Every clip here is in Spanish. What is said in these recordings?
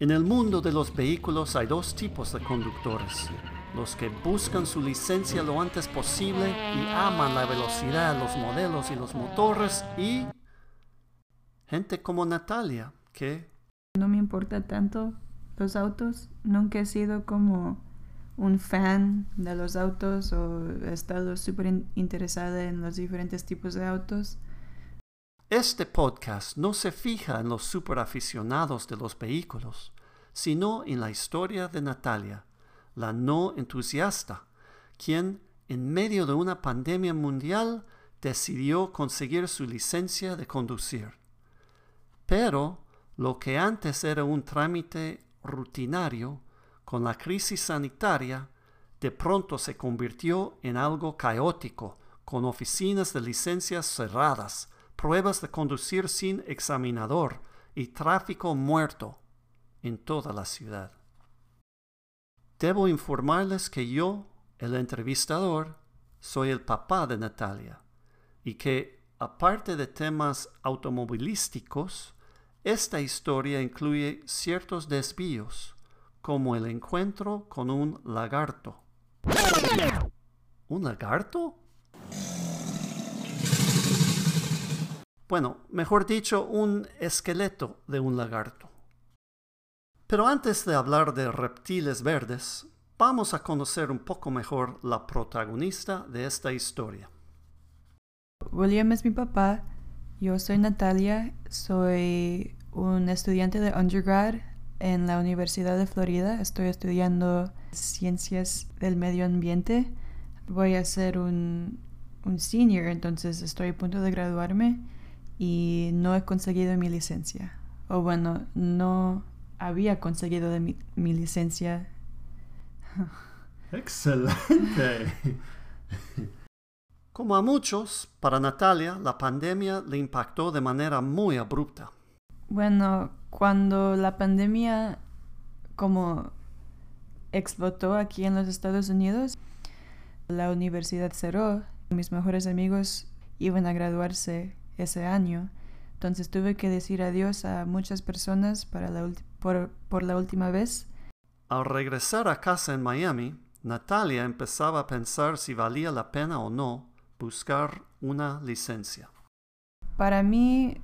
En el mundo de los vehículos hay dos tipos de conductores. Los que buscan su licencia lo antes posible y aman la velocidad, los modelos y los motores y gente como Natalia, que No me importa tanto los autos. Nunca he sido como un fan de los autos o he estado súper in- interesada en los diferentes tipos de autos. Este podcast no se fija en los superaficionados de los vehículos, sino en la historia de Natalia, la no entusiasta, quien, en medio de una pandemia mundial, decidió conseguir su licencia de conducir. Pero lo que antes era un trámite rutinario, con la crisis sanitaria, de pronto se convirtió en algo caótico, con oficinas de licencias cerradas, pruebas de conducir sin examinador y tráfico muerto en toda la ciudad. Debo informarles que yo, el entrevistador, soy el papá de Natalia y que, aparte de temas automovilísticos, esta historia incluye ciertos desvíos, como el encuentro con un lagarto. ¿Un lagarto? Bueno, mejor dicho, un esqueleto de un lagarto. Pero antes de hablar de reptiles verdes, vamos a conocer un poco mejor la protagonista de esta historia. William es mi papá. Yo soy Natalia. Soy un estudiante de undergrad en la Universidad de Florida. Estoy estudiando ciencias del medio ambiente. Voy a ser un, un senior, entonces estoy a punto de graduarme y no he conseguido mi licencia. O bueno, no había conseguido de mi, mi licencia. Excelente. Como a muchos, para Natalia la pandemia le impactó de manera muy abrupta. Bueno, cuando la pandemia como explotó aquí en los Estados Unidos, la universidad cerró. Mis mejores amigos iban a graduarse ese año. Entonces tuve que decir adiós a muchas personas para la por, por la última vez. Al regresar a casa en Miami, Natalia empezaba a pensar si valía la pena o no buscar una licencia. Para mí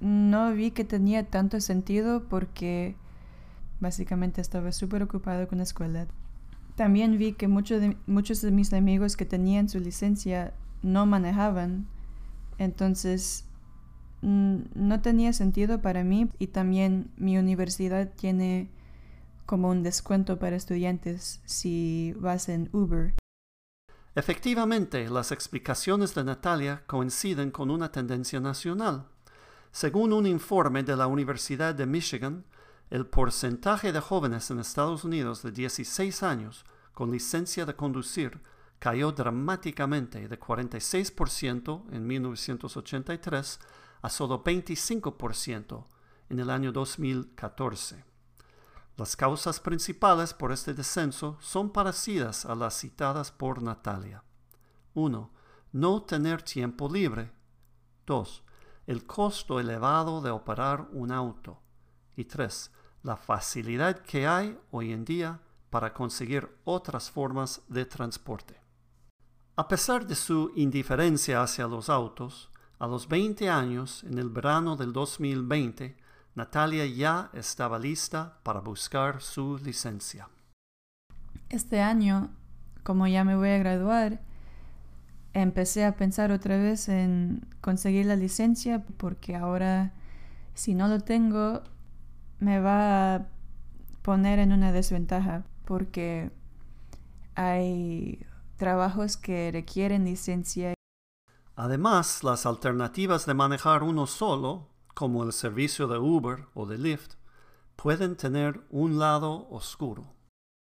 no vi que tenía tanto sentido porque básicamente estaba súper ocupado con la escuela. También vi que muchos de, muchos de mis amigos que tenían su licencia no manejaban, entonces mm, no tenía sentido para mí y también mi universidad tiene como un descuento para estudiantes si vas en Uber. Efectivamente, las explicaciones de Natalia coinciden con una tendencia nacional. Según un informe de la Universidad de Michigan, el porcentaje de jóvenes en Estados Unidos de 16 años con licencia de conducir cayó dramáticamente de 46% en 1983 a solo 25% en el año 2014. Las causas principales por este descenso son parecidas a las citadas por Natalia. 1. No tener tiempo libre. 2. El costo elevado de operar un auto. Y 3. La facilidad que hay hoy en día para conseguir otras formas de transporte. A pesar de su indiferencia hacia los autos, a los 20 años, en el verano del 2020, Natalia ya estaba lista para buscar su licencia. Este año, como ya me voy a graduar, empecé a pensar otra vez en conseguir la licencia porque ahora si no lo tengo me va a poner en una desventaja porque hay trabajos que requieren licencia. Además, las alternativas de manejar uno solo, como el servicio de Uber o de Lyft, pueden tener un lado oscuro.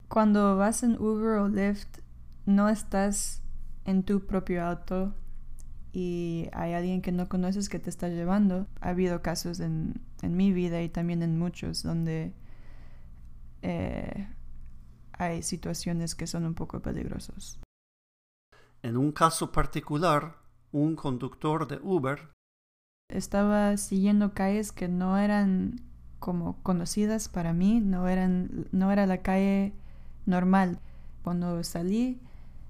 Cuando vas en Uber o Lyft, no estás en tu propio auto y hay alguien que no conoces que te está llevando. Ha habido casos en, en mi vida y también en muchos donde eh, hay situaciones que son un poco peligrosos. En un caso particular, un conductor de Uber Estaba siguiendo calles que no eran como conocidas para mí, no, era la calle normal. Cuando salí,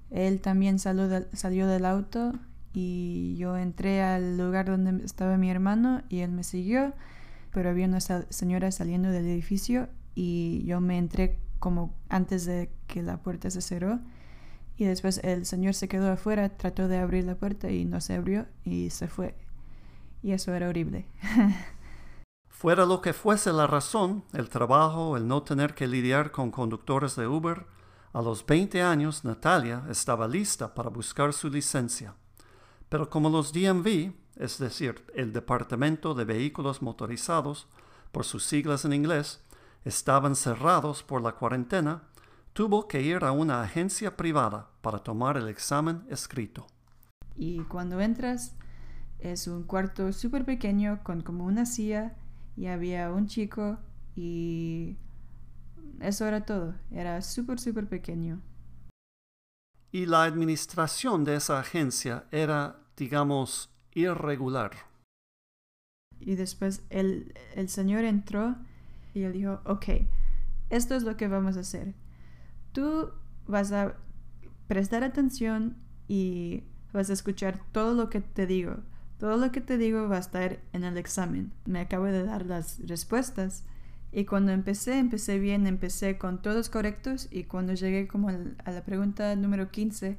él también salió del auto y yo entré al lugar donde estaba mi hermano y él me siguió, pero había una señora saliendo del edificio y yo me entré como antes de que la puerta se cerró y después el señor se quedó afuera, trató de abrir la puerta y no se abrió y se fue. Y eso era horrible. Fuera lo que fuese la razón, el trabajo, el no tener que lidiar con conductores de Uber, a los 20 años Natalia estaba lista para buscar su licencia. Pero como los DMV, es decir, el Departamento de Vehículos Motorizados, por sus siglas en inglés, estaban cerrados por la cuarentena, tuvo que ir a una agencia privada para tomar el examen escrito. Y cuando entras, es un cuarto súper pequeño con como una silla y había un chico y eso era todo. Era súper, súper pequeño. Y la administración de esa agencia era, digamos, irregular. Y después el, el señor entró y él dijo, ok, esto es lo que vamos a hacer tú vas a prestar atención y vas a escuchar todo lo que te digo. Todo lo que te digo va a estar en el examen. Me acabo de dar las respuestas. Y cuando empecé, empecé bien, empecé con todos correctos y cuando llegué como a la pregunta número 15,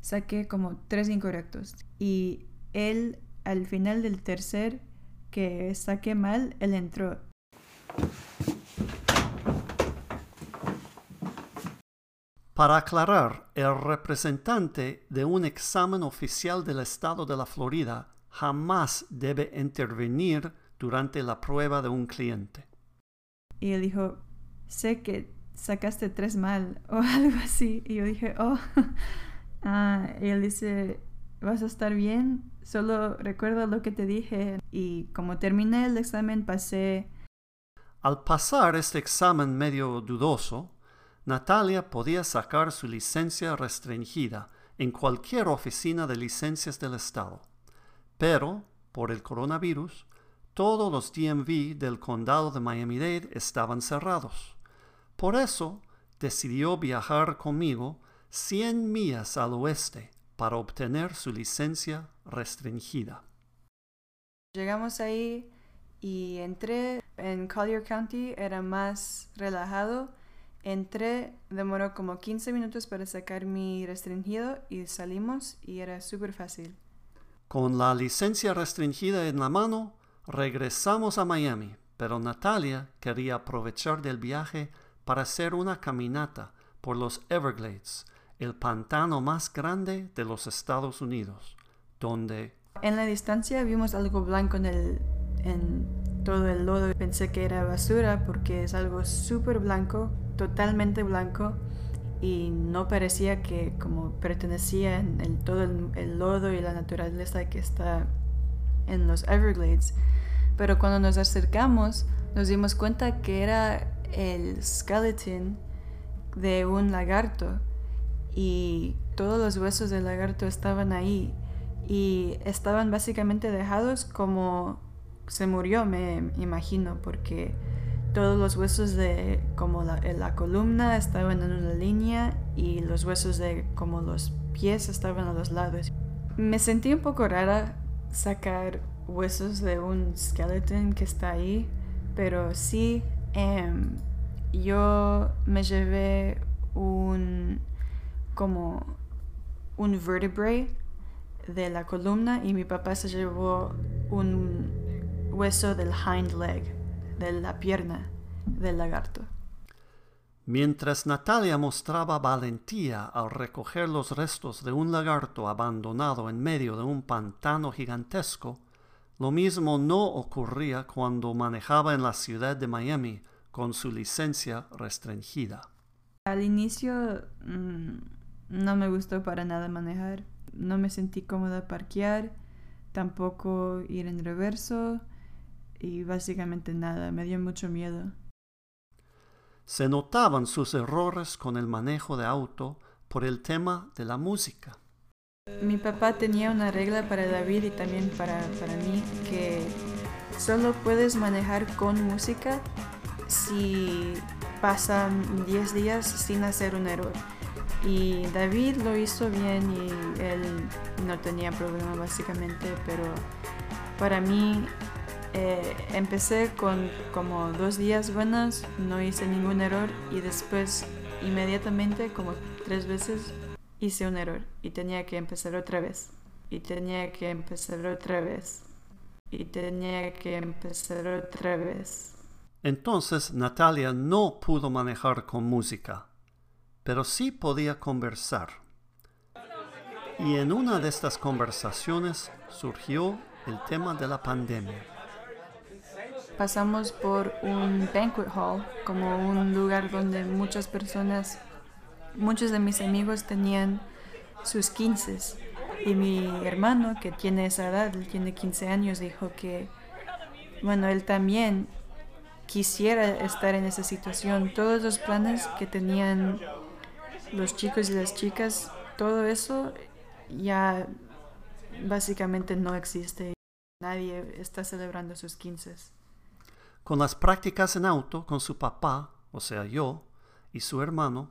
saqué como tres incorrectos. Y él, al final del tercer que saqué mal, él entró. Para aclarar, el representante de un examen oficial del estado de la Florida jamás debe intervenir durante la prueba de un cliente. Y él dijo, sé que sacaste tres mal o algo así. Y yo dije, oh, ah, y él dice, vas a estar bien, solo recuerda lo que te dije. Y como terminé el examen, pasé... Al pasar este examen medio dudoso, Natalia podía sacar su licencia restringida en cualquier oficina de licencias del Estado. Pero, por el coronavirus, todos los DMV del condado de Miami-Dade estaban cerrados. Por eso, decidió viajar conmigo 100 millas al oeste para obtener su licencia restringida. Llegamos ahí y entré en Collier County, era más relajado Entré, demoró como 15 minutos para sacar mi restringido y salimos y era súper fácil. Con la licencia restringida en la mano, regresamos a Miami, pero Natalia quería aprovechar del viaje para hacer una caminata por los Everglades, el pantano más grande de los Estados Unidos, donde... En la distancia vimos algo blanco en, el, en todo el lodo. Pensé que era basura porque es algo súper blanco totalmente blanco y no parecía que como pertenecía en, todo el, lodo y la naturaleza que está en los Everglades. Pero cuando nos acercamos nos dimos cuenta que era el skeleton de un lagarto y todos los huesos del lagarto estaban ahí y estaban básicamente dejados como se murió, me imagino, porque todos los huesos de como la, la, columna estaban en una línea y los huesos de como los pies estaban a los lados. Me sentí un poco rara sacar huesos de un skeleton que está ahí, pero sí em, yo me llevé un como un vertebrae de la columna y mi papá se llevó un hueso del hind leg de la pierna del lagarto. Mientras Natalia mostraba valentía al recoger los restos de un lagarto abandonado en medio de un pantano gigantesco, lo mismo no ocurría cuando manejaba en la ciudad de Miami con su licencia restringida. Al inicio mm, no me gustó para nada manejar, no me sentí cómoda parquear, tampoco ir en reverso, y básicamente nada, me dio mucho miedo. Se notaban sus errores con el manejo de auto por el tema de la música. Mi papá tenía una regla para David y también para, para mí que solo puedes manejar con música si pasan 10 días sin hacer un error. Y David lo hizo bien y él no tenía problema básicamente, pero para mí eh, empecé con como dos días buenos, no hice ningún error y después inmediatamente como tres veces hice un error y tenía que empezar otra vez y tenía que empezar otra vez y tenía que empezar otra vez. Entonces Natalia no pudo manejar con música, pero sí podía conversar. Y en una de estas conversaciones surgió el tema de la pandemia. Pasamos por un banquet hall, como un lugar donde muchas personas, muchos de mis amigos tenían sus 15 y mi hermano, que tiene esa edad, él tiene 15 años, dijo que, bueno, él también quisiera estar en esa situación. Todos los planes que tenían los chicos y las chicas, todo eso ya básicamente no existe. Nadie está celebrando sus 15. Con las prácticas en auto con su papá, o sea yo, y su hermano,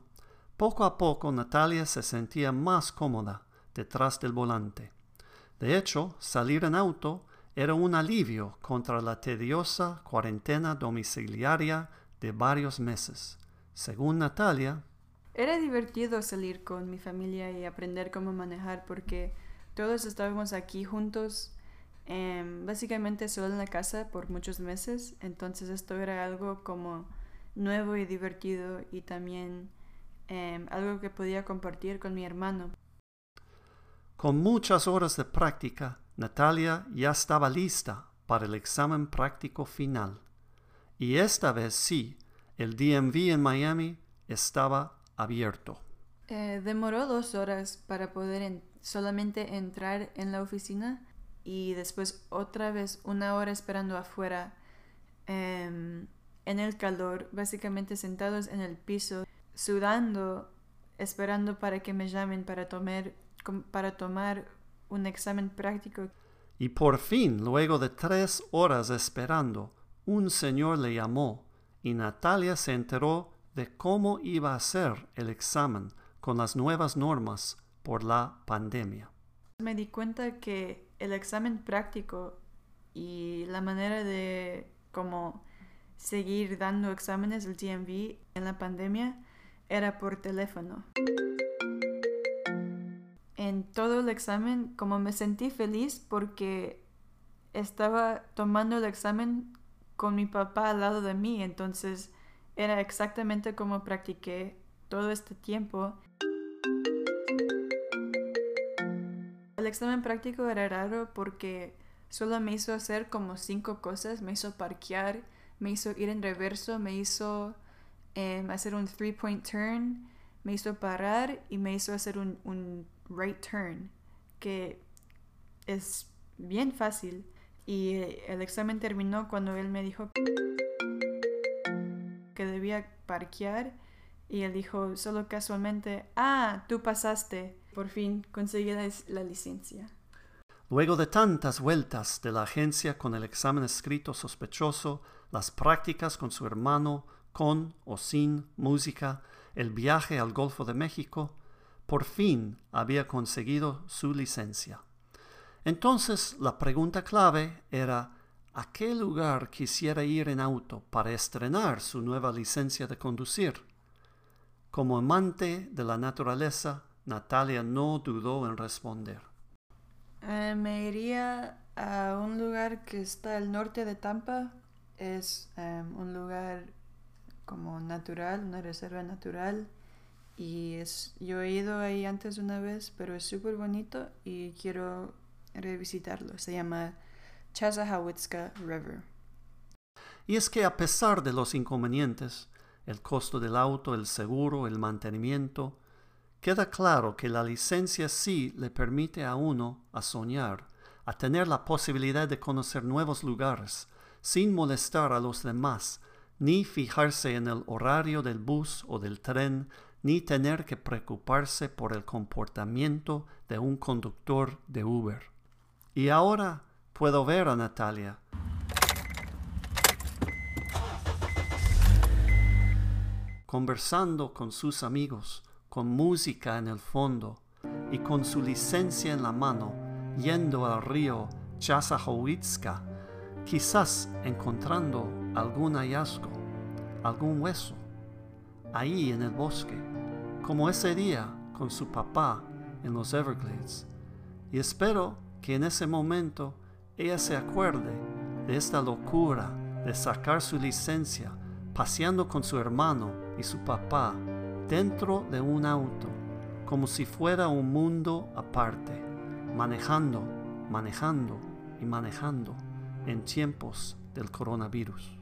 poco a poco Natalia se sentía más cómoda detrás del volante. De hecho, salir en auto era un alivio contra la tediosa cuarentena domiciliaria de varios meses. Según Natalia, era divertido salir con mi familia y aprender cómo manejar porque todos estábamos aquí juntos, em, básicamente solo en la casa por muchos meses, entonces esto era algo como nuevo y divertido y también em, algo que podía compartir con mi hermano. Con muchas horas de práctica, Natalia ya estaba lista para el examen práctico final. Y esta vez sí, el DMV en Miami estaba abierto. Eh, demoró dos horas para poder solamente entrar en la oficina y después otra vez una hora esperando afuera em, en el calor, básicamente sentados en el piso, sudando, esperando para que me llamen para tomar para tomar un examen práctico. Y por fin, luego de tres horas esperando, un señor le llamó y Natalia se enteró de cómo iba a ser el examen con las nuevas normas por la pandemia. Me di cuenta que el examen práctico y la manera de cómo seguir dando exámenes del DMV en la pandemia era por teléfono en todo el examen, como me sentí feliz porque estaba tomando el examen con mi papá al lado de mí, entonces era exactamente como practiqué todo este tiempo. Examen práctico era raro porque solo me hizo hacer como cinco cosas, me hizo parquear, me hizo ir en reverso, me hizo em, hacer un three-point turn, me hizo parar y me hizo hacer un right turn, que es bien fácil. Y el examen terminó cuando él me dijo que debía parquear y él dijo solo casualmente, ah, tú pasaste. Por fin conseguí la, licencia. Luego de tantas vueltas de la agencia con el examen escrito sospechoso, las prácticas con su hermano, con o sin música, el viaje al Golfo de México, por fin había conseguido su licencia. Entonces la pregunta clave era ¿a qué lugar quisiera ir en auto para estrenar su nueva licencia de conducir? Como amante de la naturaleza, Natalia no dudó en responder. Eh, me iría a un lugar que está al norte de Tampa. Es em, un lugar como natural, una reserva natural y es, yo he ido ahí antes una vez, pero es súper bonito y quiero revisitarlo. Se llama Chasahawitska River. Y es que a pesar de los inconvenientes, el costo del auto, el seguro, el mantenimiento, Queda claro que la licencia sí le permite a uno a soñar, a tener la posibilidad de conocer nuevos lugares, sin molestar a los demás, ni fijarse en el horario del bus o del tren, ni tener que preocuparse por el comportamiento de un conductor de Uber. Y ahora puedo ver a Natalia. conversando con sus amigos, con música en el fondo y con su licencia en la mano, yendo al río Chasajowitzka, quizás encontrando algún hallazgo, algún hueso, ahí en el bosque, como ese día con su papá en los Everglades. Y espero que en ese momento ella se acuerde de esta locura de sacar su licencia paseando con su hermano y su papá dentro de un auto, como si fuera un mundo aparte, manejando, manejando y manejando en tiempos del coronavirus.